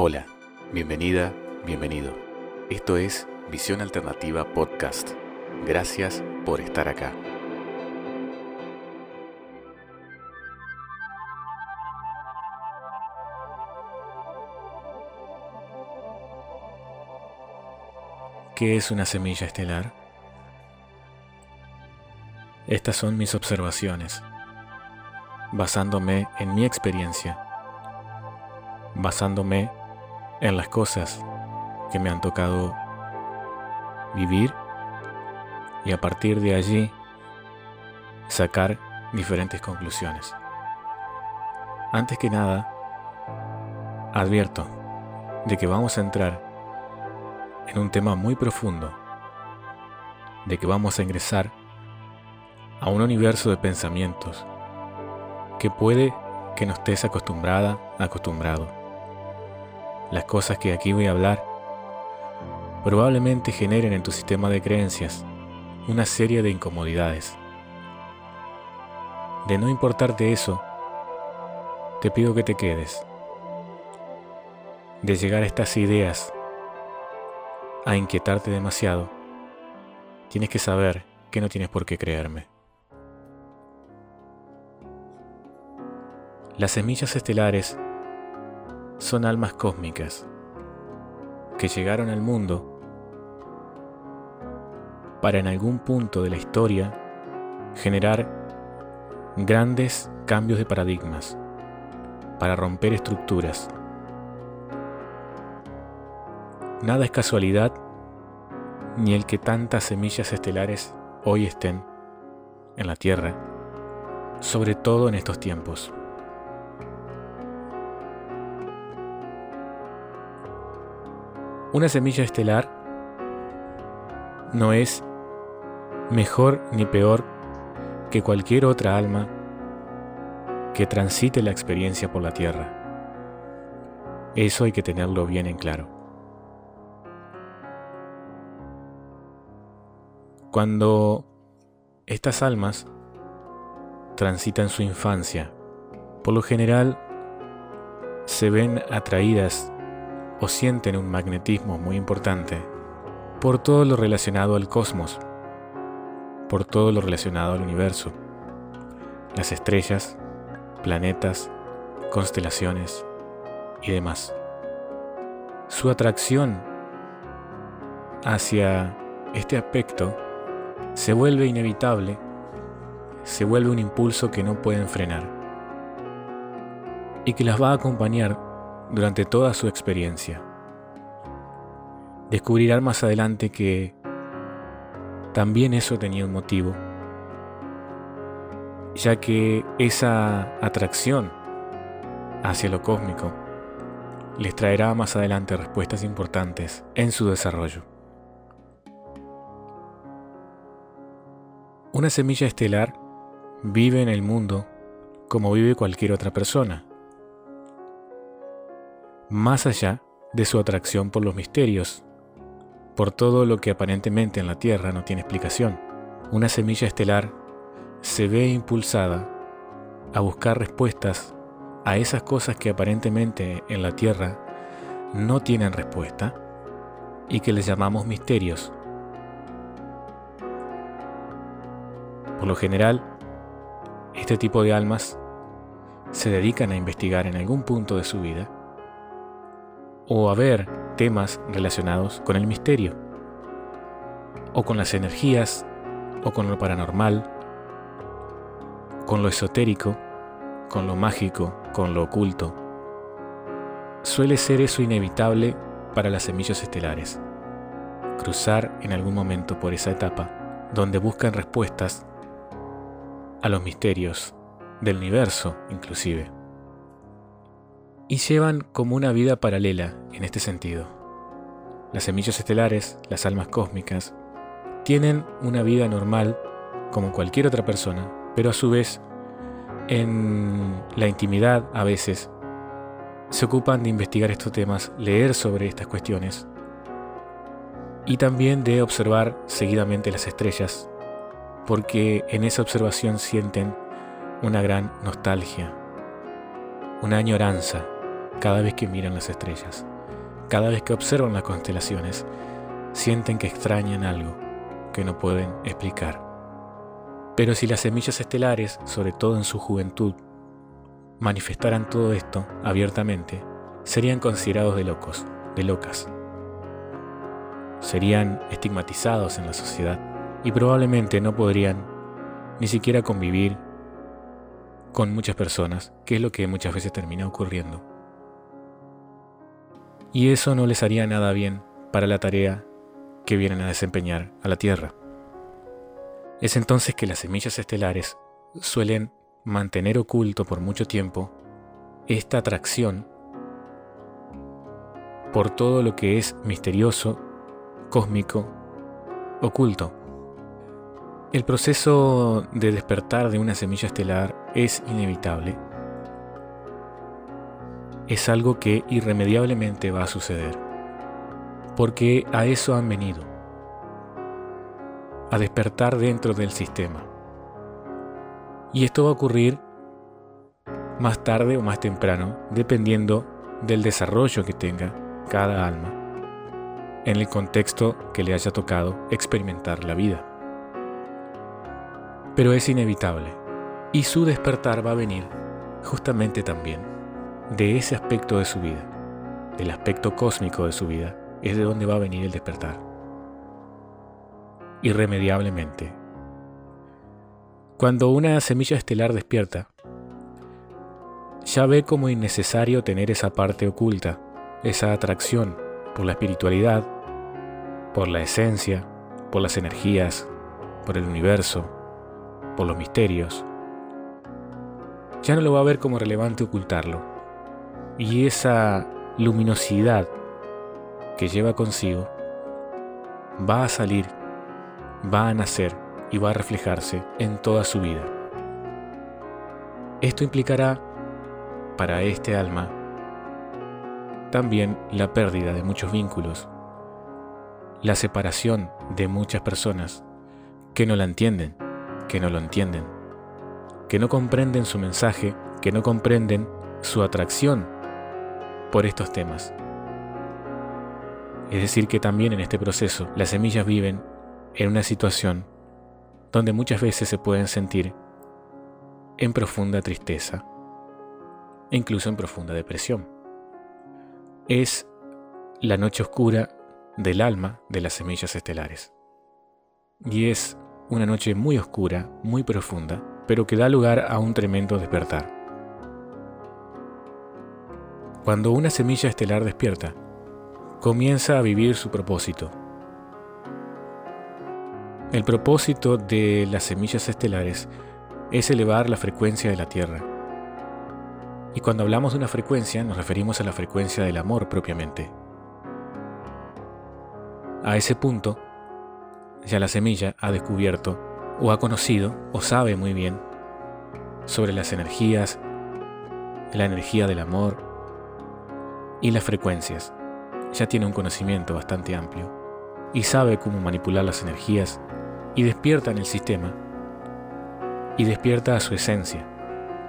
Hola, bienvenida, bienvenido. Esto es Visión Alternativa Podcast. Gracias por estar acá. ¿Qué es una semilla estelar? Estas son mis observaciones, basándome en mi experiencia, basándome en las cosas que me han tocado vivir y a partir de allí sacar diferentes conclusiones. Antes que nada, advierto de que vamos a entrar en un tema muy profundo, de que vamos a ingresar a un universo de pensamientos que puede que no estés acostumbrada, acostumbrado. Las cosas que aquí voy a hablar probablemente generen en tu sistema de creencias una serie de incomodidades. De no importarte eso, te pido que te quedes. De llegar a estas ideas a inquietarte demasiado, tienes que saber que no tienes por qué creerme. Las semillas estelares son almas cósmicas que llegaron al mundo para en algún punto de la historia generar grandes cambios de paradigmas, para romper estructuras Nada es casualidad, ni el que tantas semillas estelares hoy estén en la Tierra, sobre todo en estos tiempos. Una semilla estelar no es mejor ni peor que cualquier otra alma que transite la experiencia por la Tierra. Eso hay que tenerlo bien en claro. Cuando estas almas transitan su infancia, por lo general se ven atraídas o sienten un magnetismo muy importante por todo lo relacionado al cosmos, por todo lo relacionado al universo, las estrellas, planetas, constelaciones y demás. Su atracción hacia este aspecto se vuelve inevitable, se vuelve un impulso que no pueden frenar y que las va a acompañar durante toda su experiencia. Descubrirán más adelante que también eso tenía un motivo, ya que esa atracción hacia lo cósmico les traerá más adelante respuestas importantes en su desarrollo. Una semilla estelar vive en el mundo como vive cualquier otra persona, más allá de su atracción por los misterios, por todo lo que aparentemente en la Tierra no tiene explicación. Una semilla estelar se ve impulsada a buscar respuestas a esas cosas que aparentemente en la Tierra no tienen respuesta y que les llamamos misterios Por lo general, este tipo de almas se dedican a investigar en algún punto de su vida o a ver temas relacionados con el misterio, o con las energías, o con lo paranormal, con lo esotérico, con lo mágico, con lo oculto. Suele ser eso inevitable para las semillas estelares, cruzar en algún momento por esa etapa donde buscan respuestas a los misterios del universo inclusive. Y llevan como una vida paralela en este sentido. Las semillas estelares, las almas cósmicas, tienen una vida normal como cualquier otra persona, pero a su vez, en la intimidad a veces, se ocupan de investigar estos temas, leer sobre estas cuestiones y también de observar seguidamente las estrellas porque en esa observación sienten una gran nostalgia, una añoranza cada vez que miran las estrellas, cada vez que observan las constelaciones, sienten que extrañan algo que no pueden explicar. Pero si las semillas estelares, sobre todo en su juventud, manifestaran todo esto abiertamente, serían considerados de locos, de locas. Serían estigmatizados en la sociedad y probablemente no podrían ni siquiera convivir con muchas personas, que es lo que muchas veces termina ocurriendo. Y eso no les haría nada bien para la tarea que vienen a desempeñar a la Tierra. Es entonces que las semillas estelares suelen mantener oculto por mucho tiempo esta atracción por todo lo que es misterioso, cósmico, oculto. El proceso de despertar de una semilla estelar es inevitable. Es algo que irremediablemente va a suceder, porque a eso han venido, a despertar dentro del sistema. Y esto va a ocurrir más tarde o más temprano, dependiendo del desarrollo que tenga cada alma en el contexto que le haya tocado experimentar la vida pero es inevitable. Y su despertar va a venir justamente también de ese aspecto de su vida, del aspecto cósmico de su vida, es de donde va a venir el despertar. Irremediablemente. Cuando una semilla estelar despierta, ya ve como innecesario tener esa parte oculta, esa atracción por la espiritualidad, por la esencia, por las energías, por el universo, por los misterios, ya no lo va a ver como relevante ocultarlo. Y esa luminosidad que lleva consigo va a salir, va a nacer y va a reflejarse en toda su vida. Esto implicará para este alma también la pérdida de muchos vínculos, la separación de muchas personas que no la entienden que no lo entienden, que no comprenden su mensaje, que no comprenden su atracción por estos temas. Es decir, que también en este proceso las semillas viven en una situación donde muchas veces se pueden sentir en profunda tristeza e incluso en profunda depresión. Es la noche oscura del alma de las semillas estelares. Y es una noche muy oscura, muy profunda, pero que da lugar a un tremendo despertar. Cuando una semilla estelar despierta, comienza a vivir su propósito. El propósito de las semillas estelares es elevar la frecuencia de la Tierra. Y cuando hablamos de una frecuencia nos referimos a la frecuencia del amor propiamente. A ese punto, ya la semilla ha descubierto o ha conocido o sabe muy bien sobre las energías, la energía del amor y las frecuencias. Ya tiene un conocimiento bastante amplio y sabe cómo manipular las energías y despierta en el sistema y despierta a su esencia.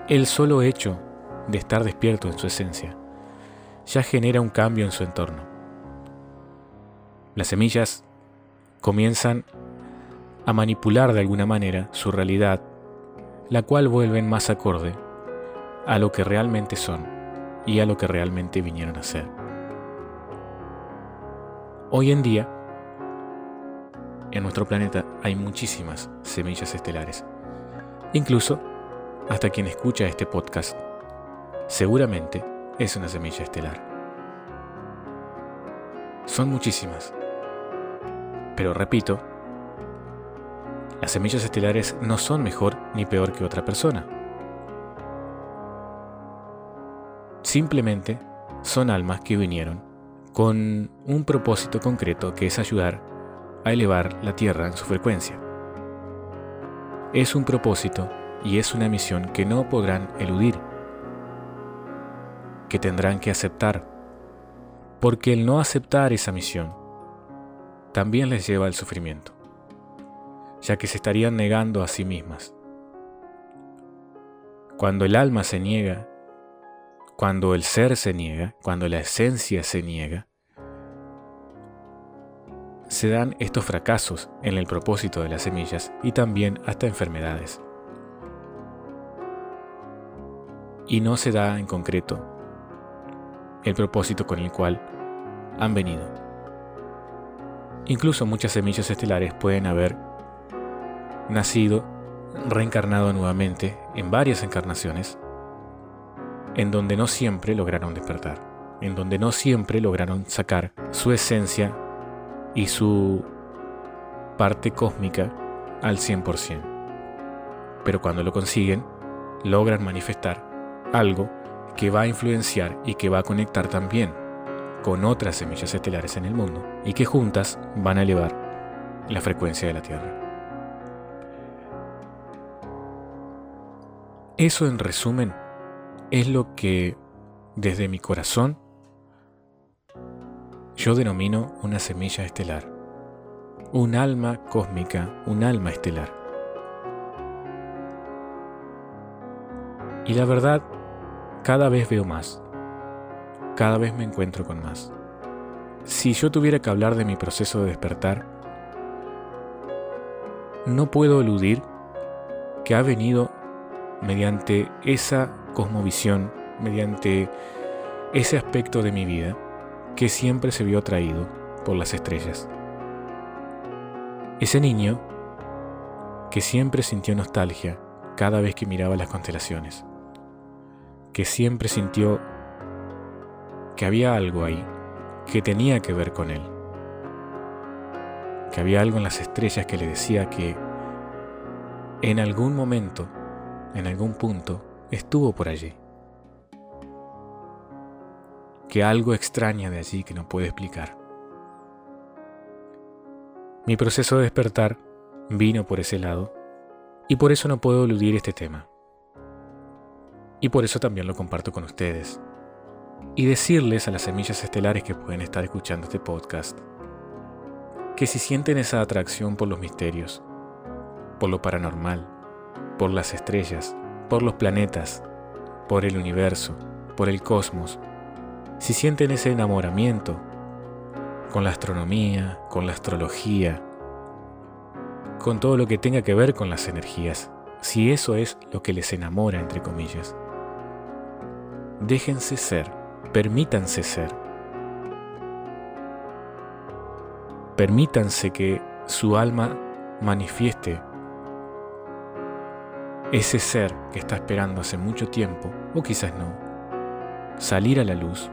El solo hecho de estar despierto en su esencia ya genera un cambio en su entorno. Las semillas comienzan a manipular de alguna manera su realidad, la cual vuelven más acorde a lo que realmente son y a lo que realmente vinieron a ser. Hoy en día, en nuestro planeta hay muchísimas semillas estelares. Incluso, hasta quien escucha este podcast, seguramente es una semilla estelar. Son muchísimas. Pero repito, las semillas estelares no son mejor ni peor que otra persona. Simplemente son almas que vinieron con un propósito concreto que es ayudar a elevar la Tierra en su frecuencia. Es un propósito y es una misión que no podrán eludir, que tendrán que aceptar, porque el no aceptar esa misión también les lleva al sufrimiento, ya que se estarían negando a sí mismas. Cuando el alma se niega, cuando el ser se niega, cuando la esencia se niega, se dan estos fracasos en el propósito de las semillas y también hasta enfermedades. Y no se da en concreto el propósito con el cual han venido. Incluso muchas semillas estelares pueden haber nacido, reencarnado nuevamente en varias encarnaciones, en donde no siempre lograron despertar, en donde no siempre lograron sacar su esencia y su parte cósmica al 100%. Pero cuando lo consiguen, logran manifestar algo que va a influenciar y que va a conectar también con otras semillas estelares en el mundo y que juntas van a elevar la frecuencia de la Tierra. Eso en resumen es lo que desde mi corazón yo denomino una semilla estelar, un alma cósmica, un alma estelar. Y la verdad, cada vez veo más, cada vez me encuentro con más. Si yo tuviera que hablar de mi proceso de despertar, no puedo eludir que ha venido mediante esa cosmovisión, mediante ese aspecto de mi vida, que siempre se vio atraído por las estrellas. Ese niño que siempre sintió nostalgia cada vez que miraba las constelaciones, que siempre sintió que había algo ahí que tenía que ver con él, que había algo en las estrellas que le decía que en algún momento, en algún punto, estuvo por allí que algo extraña de allí que no puede explicar. Mi proceso de despertar vino por ese lado y por eso no puedo eludir este tema. Y por eso también lo comparto con ustedes. Y decirles a las semillas estelares que pueden estar escuchando este podcast que si sienten esa atracción por los misterios, por lo paranormal, por las estrellas, por los planetas, por el universo, por el cosmos, si sienten ese enamoramiento con la astronomía, con la astrología, con todo lo que tenga que ver con las energías, si eso es lo que les enamora, entre comillas, déjense ser, permítanse ser. Permítanse que su alma manifieste ese ser que está esperando hace mucho tiempo, o quizás no, salir a la luz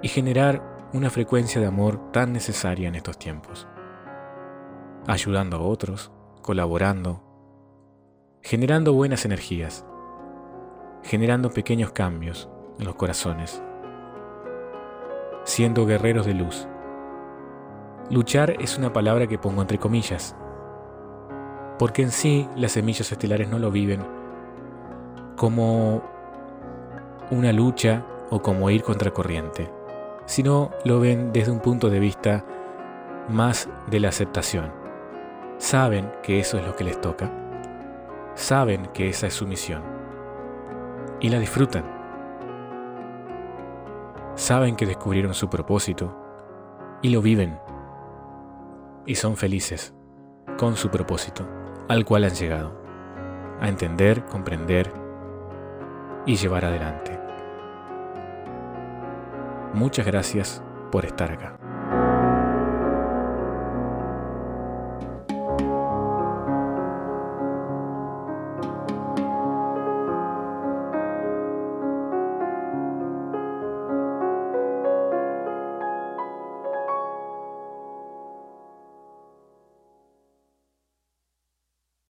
y generar una frecuencia de amor tan necesaria en estos tiempos. Ayudando a otros, colaborando, generando buenas energías, generando pequeños cambios en los corazones, siendo guerreros de luz. Luchar es una palabra que pongo entre comillas, porque en sí las semillas estelares no lo viven como una lucha o como ir contracorriente sino lo ven desde un punto de vista más de la aceptación. Saben que eso es lo que les toca, saben que esa es su misión y la disfrutan. Saben que descubrieron su propósito y lo viven y son felices con su propósito al cual han llegado, a entender, comprender y llevar adelante. Muchas gracias por estar acá.